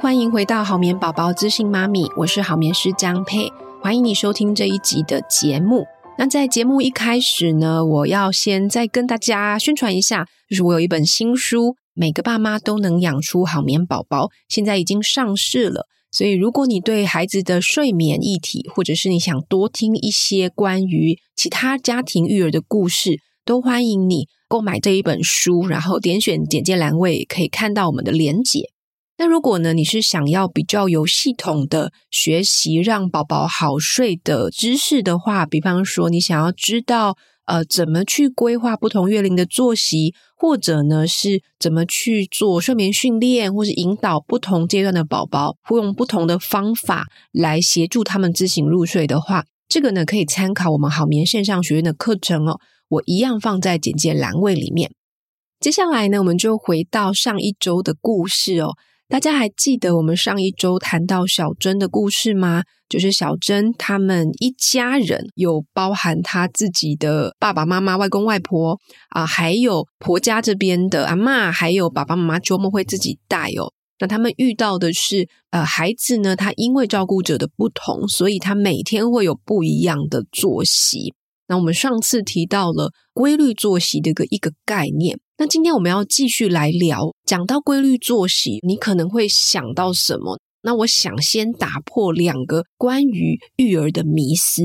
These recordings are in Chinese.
欢迎回到好眠宝宝资讯妈咪，我是好眠师江佩，欢迎你收听这一集的节目。那在节目一开始呢，我要先再跟大家宣传一下，就是我有一本新书，每个爸妈都能养出好眠宝宝，现在已经上市了。所以，如果你对孩子的睡眠议题，或者是你想多听一些关于其他家庭育儿的故事，都欢迎你购买这一本书，然后点选简介栏位可以看到我们的连结。那如果呢，你是想要比较有系统的学习让宝宝好睡的知识的话，比方说你想要知道呃怎么去规划不同月龄的作息，或者呢是怎么去做睡眠训练，或是引导不同阶段的宝宝，会用不同的方法来协助他们自行入睡的话，这个呢可以参考我们好眠线上学院的课程哦，我一样放在简介栏位里面。接下来呢，我们就回到上一周的故事哦。大家还记得我们上一周谈到小珍的故事吗？就是小珍他们一家人，有包含他自己的爸爸妈妈、外公外婆啊，还有婆家这边的阿嬷，还有爸爸妈妈周末会自己带哦。那他们遇到的是，呃，孩子呢，他因为照顾者的不同，所以他每天会有不一样的作息。那我们上次提到了规律作息的个一个概念。那今天我们要继续来聊，讲到规律作息，你可能会想到什么？那我想先打破两个关于育儿的迷思。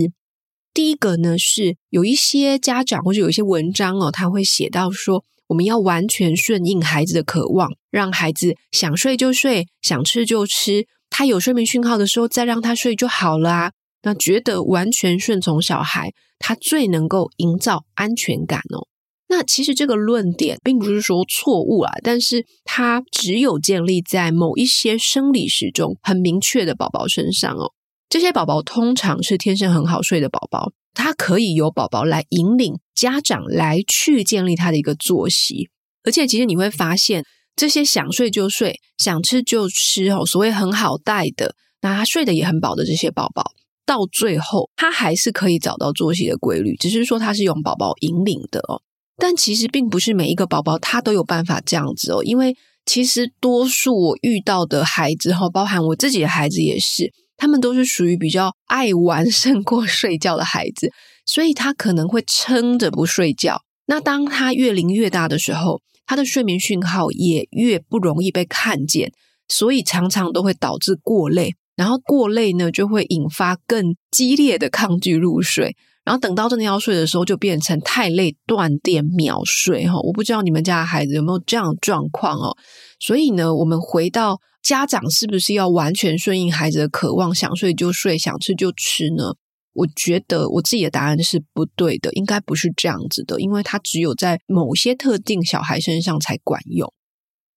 第一个呢，是有一些家长或者有一些文章哦，他会写到说，我们要完全顺应孩子的渴望，让孩子想睡就睡，想吃就吃，他有睡眠讯号的时候再让他睡就好了啊。那觉得完全顺从小孩，他最能够营造安全感哦。那其实这个论点并不是说错误啊，但是它只有建立在某一些生理时钟很明确的宝宝身上哦。这些宝宝通常是天生很好睡的宝宝，他可以由宝宝来引领家长来去建立他的一个作息。而且其实你会发现，这些想睡就睡、想吃就吃哦，所谓很好带的，那他睡得也很饱的这些宝宝，到最后他还是可以找到作息的规律，只是说他是用宝宝引领的哦。但其实并不是每一个宝宝他都有办法这样子哦，因为其实多数我遇到的孩子哈，包含我自己的孩子也是，他们都是属于比较爱玩 胜过睡觉的孩子，所以他可能会撑着不睡觉。那当他越龄越大的时候，他的睡眠讯号也越不容易被看见，所以常常都会导致过累，然后过累呢就会引发更激烈的抗拒入睡。然后等到真的要睡的时候，就变成太累断电秒睡哈。我不知道你们家的孩子有没有这样的状况哦。所以呢，我们回到家长是不是要完全顺应孩子的渴望，想睡就睡，想吃就吃呢？我觉得我自己的答案是不对的，应该不是这样子的，因为它只有在某些特定小孩身上才管用。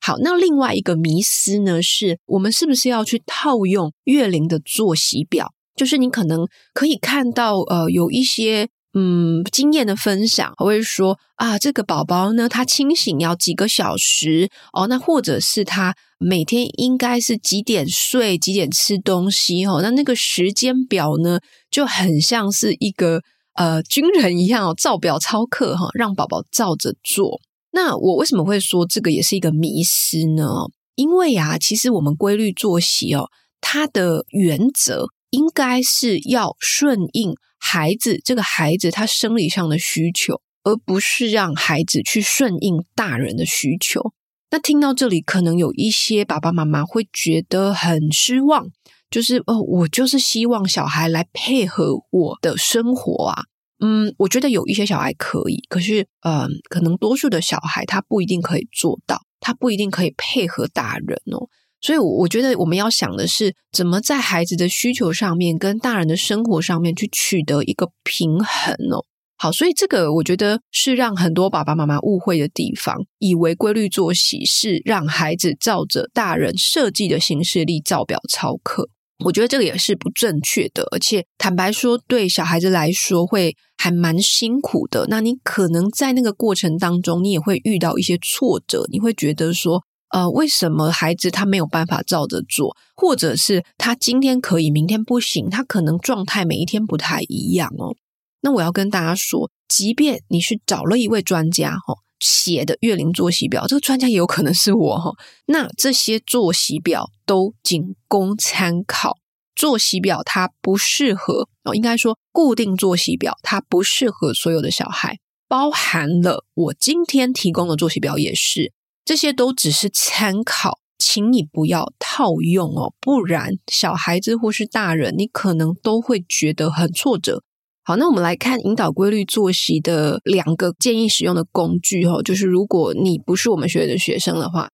好，那另外一个迷思呢，是我们是不是要去套用月龄的作息表？就是你可能可以看到，呃，有一些嗯经验的分享，会说啊，这个宝宝呢，他清醒要几个小时哦，那或者是他每天应该是几点睡，几点吃东西哦，那那个时间表呢，就很像是一个呃军人一样哦，照表操课哈，让宝宝照着做。那我为什么会说这个也是一个迷思呢？因为啊，其实我们规律作息哦，它的原则。应该是要顺应孩子，这个孩子他生理上的需求，而不是让孩子去顺应大人的需求。那听到这里，可能有一些爸爸妈妈会觉得很失望，就是哦，我就是希望小孩来配合我的生活啊。嗯，我觉得有一些小孩可以，可是嗯，可能多数的小孩他不一定可以做到，他不一定可以配合大人哦。所以，我我觉得我们要想的是，怎么在孩子的需求上面跟大人的生活上面去取得一个平衡哦。好，所以这个我觉得是让很多爸爸妈妈误会的地方，以为规律作息是让孩子照着大人设计的行事历照表操课。我觉得这个也是不正确的，而且坦白说，对小孩子来说会还蛮辛苦的。那你可能在那个过程当中，你也会遇到一些挫折，你会觉得说。呃，为什么孩子他没有办法照着做，或者是他今天可以，明天不行？他可能状态每一天不太一样哦。那我要跟大家说，即便你去找了一位专家，哦，写的月龄作息表，这个专家也有可能是我哈。那这些作息表都仅供参考，作息表它不适合哦，应该说固定作息表它不适合所有的小孩，包含了我今天提供的作息表也是，这些都只是参考，请你不要套用哦，不然小孩子或是大人，你可能都会觉得很挫折。好，那我们来看引导规律作息的两个建议使用的工具哦，就是如果你不是我们学的学生的话，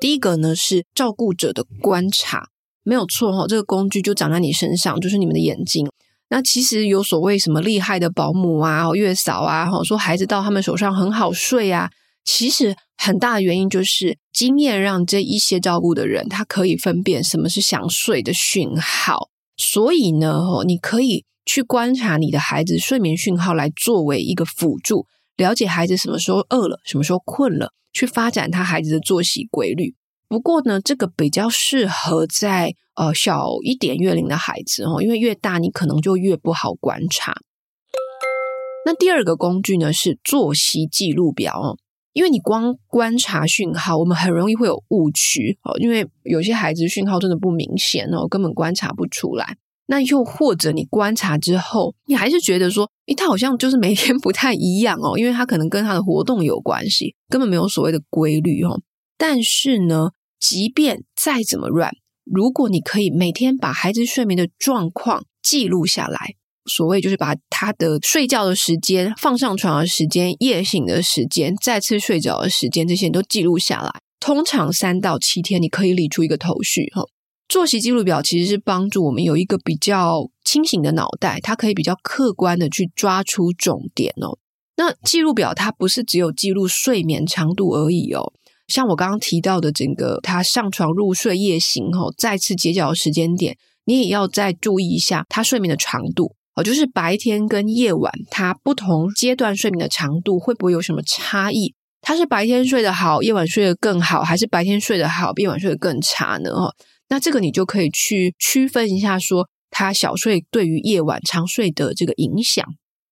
第一个呢是照顾者的观察，没有错哈，这个工具就长在你身上，就是你们的眼睛。那其实有所谓什么厉害的保姆啊、月嫂啊，说孩子到他们手上很好睡啊，其实很大的原因就是经验让这一些照顾的人他可以分辨什么是想睡的讯号，所以呢，你可以。去观察你的孩子睡眠讯号，来作为一个辅助，了解孩子什么时候饿了，什么时候困了，去发展他孩子的作息规律。不过呢，这个比较适合在呃小一点月龄的孩子哦，因为越大你可能就越不好观察。那第二个工具呢是作息记录表哦，因为你光观察讯号，我们很容易会有误区哦，因为有些孩子讯号真的不明显哦，根本观察不出来。那又或者你观察之后，你还是觉得说，诶，他好像就是每天不太一样哦，因为他可能跟他的活动有关系，根本没有所谓的规律哦。但是呢，即便再怎么乱，如果你可以每天把孩子睡眠的状况记录下来，所谓就是把他的睡觉的时间、放上床的时间、夜醒的时间、再次睡着的时间，这些都记录下来，通常三到七天，你可以理出一个头绪哈。作息记录表其实是帮助我们有一个比较清醒的脑袋，它可以比较客观的去抓出重点哦。那记录表它不是只有记录睡眠长度而已哦，像我刚刚提到的整个他上床入睡、夜醒后再次接觉的时间点，你也要再注意一下他睡眠的长度就是白天跟夜晚他不同阶段睡眠的长度会不会有什么差异？他是白天睡得好，夜晚睡得更好，还是白天睡得好，夜晚睡得更差呢？哦。那这个你就可以去区分一下，说他小睡对于夜晚长睡的这个影响。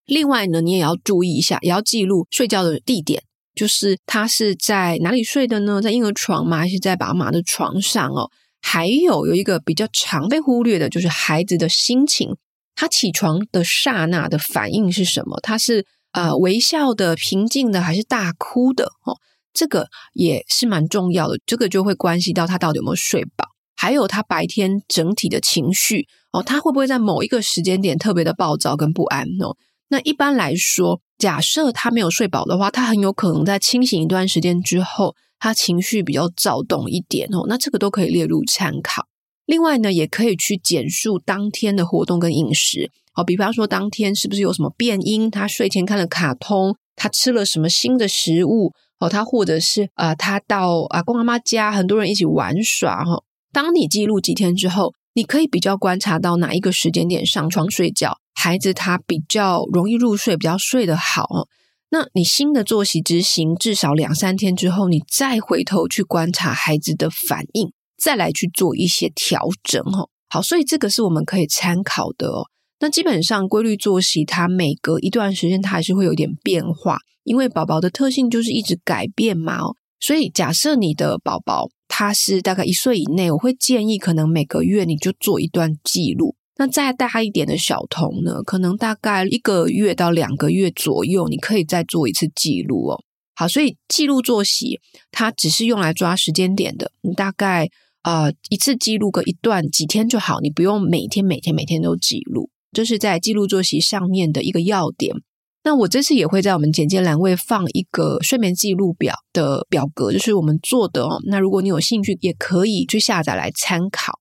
另外呢，你也要注意一下，也要记录睡觉的地点，就是他是在哪里睡的呢？在婴儿床吗？还是在爸妈的床上哦？还有有一个比较常被忽略的，就是孩子的心情，他起床的刹那的反应是什么？他是呃微笑的、平静的，还是大哭的？哦，这个也是蛮重要的，这个就会关系到他到底有没有睡饱。还有他白天整体的情绪哦，他会不会在某一个时间点特别的暴躁跟不安哦？那一般来说，假设他没有睡饱的话，他很有可能在清醒一段时间之后，他情绪比较躁动一点哦。那这个都可以列入参考。另外呢，也可以去简述当天的活动跟饮食哦，比方说当天是不是有什么变音？他睡前看了卡通，他吃了什么新的食物哦？他或者是啊、呃，他到阿公阿妈家，很多人一起玩耍哈。当你记录几天之后，你可以比较观察到哪一个时间点上床睡觉，孩子他比较容易入睡，比较睡得好。那你新的作息执行至少两三天之后，你再回头去观察孩子的反应，再来去做一些调整。哦，好，所以这个是我们可以参考的哦。那基本上规律作息，它每隔一段时间，它还是会有点变化，因为宝宝的特性就是一直改变嘛。哦，所以假设你的宝宝，他是大概一岁以内，我会建议可能每个月你就做一段记录。那再大一点的小童呢，可能大概一个月到两个月左右，你可以再做一次记录哦。好，所以记录作息，它只是用来抓时间点的。你大概呃一次记录个一段几天就好，你不用每天每天每天都记录。这是在记录作息上面的一个要点。那我这次也会在我们简介栏位放一个睡眠记录表的表格，就是我们做的哦。那如果你有兴趣，也可以去下载来参考。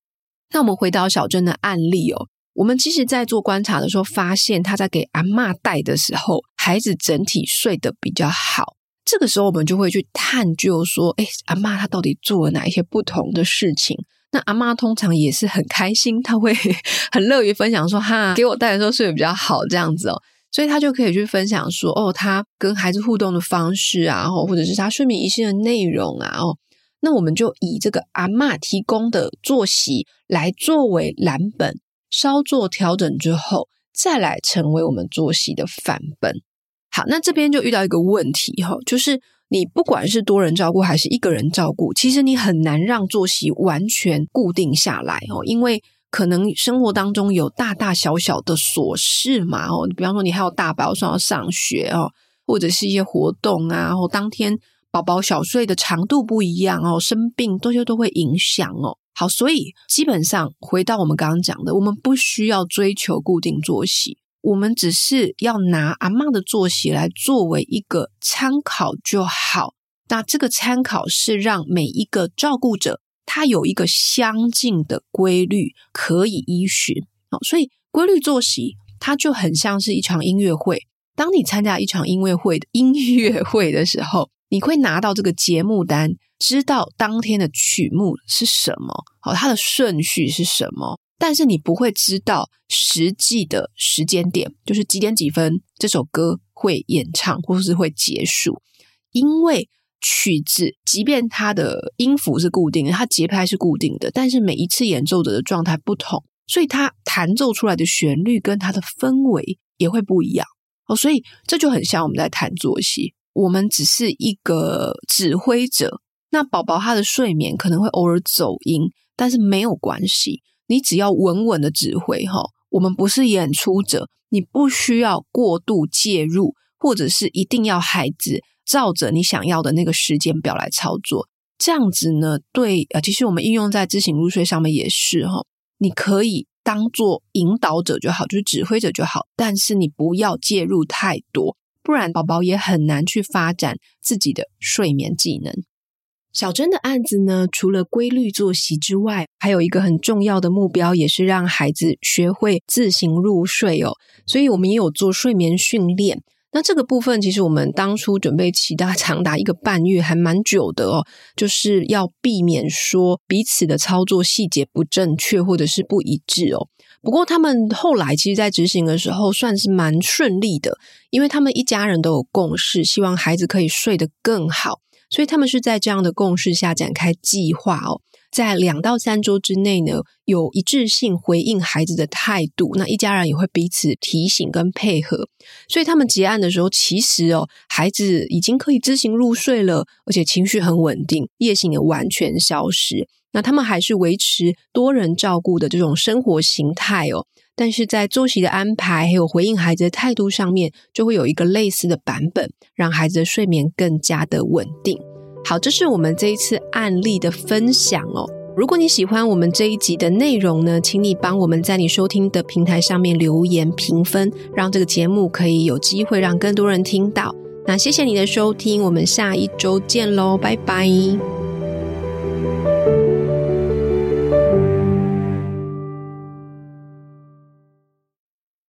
那我们回到小珍的案例哦，我们其实在做观察的时候，发现他在给阿嬷带的时候，孩子整体睡得比较好。这个时候，我们就会去探究说，诶，阿嬷她到底做了哪一些不同的事情？那阿嬷通常也是很开心，她会 很乐于分享说，哈，给我带的时候睡得比较好，这样子哦。所以他就可以去分享说，哦，他跟孩子互动的方式啊，或者是他睡眠仪式的内容啊，哦，那我们就以这个阿嬷提供的作息来作为蓝本，稍作调整之后，再来成为我们作息的范本。好，那这边就遇到一个问题哈，就是你不管是多人照顾还是一个人照顾，其实你很难让作息完全固定下来哦，因为可能生活当中有大大小小的琐事嘛哦，比方说你还有大宝说要上学哦，或者是一些活动啊，或当天宝宝小睡的长度不一样哦，生病这些都会影响哦。好，所以基本上回到我们刚刚讲的，我们不需要追求固定作息，我们只是要拿阿嬷的作息来作为一个参考就好。那这个参考是让每一个照顾者他有一个相近的规律可以依循。好，所以规律作息它就很像是一场音乐会。当你参加一场音乐会的 音乐会的时候，你会拿到这个节目单。知道当天的曲目是什么，好，它的顺序是什么，但是你不会知道实际的时间点，就是几点几分这首歌会演唱或是会结束，因为曲子即便它的音符是固定的，它节拍是固定的，但是每一次演奏者的状态不同，所以它弹奏出来的旋律跟它的氛围也会不一样哦，所以这就很像我们在弹作息，我们只是一个指挥者。那宝宝他的睡眠可能会偶尔走音，但是没有关系，你只要稳稳的指挥哈。我们不是演出者，你不需要过度介入，或者是一定要孩子照着你想要的那个时间表来操作。这样子呢，对，呃，其实我们应用在知行入睡上面也是哈。你可以当做引导者就好，就是指挥者就好，但是你不要介入太多，不然宝宝也很难去发展自己的睡眠技能。小珍的案子呢，除了规律作息之外，还有一个很重要的目标，也是让孩子学会自行入睡哦。所以我们也有做睡眠训练。那这个部分，其实我们当初准备期大长达一个半月，还蛮久的哦。就是要避免说彼此的操作细节不正确或者是不一致哦。不过他们后来其实，在执行的时候算是蛮顺利的，因为他们一家人都有共识，希望孩子可以睡得更好。所以他们是在这样的共识下展开计划哦，在两到三周之内呢，有一致性回应孩子的态度，那一家人也会彼此提醒跟配合。所以他们结案的时候，其实哦，孩子已经可以自行入睡了，而且情绪很稳定，夜醒也完全消失。那他们还是维持多人照顾的这种生活形态哦。但是在作息的安排，还有回应孩子的态度上面，就会有一个类似的版本，让孩子的睡眠更加的稳定。好，这是我们这一次案例的分享哦。如果你喜欢我们这一集的内容呢，请你帮我们在你收听的平台上面留言评分，让这个节目可以有机会让更多人听到。那谢谢你的收听，我们下一周见喽，拜拜。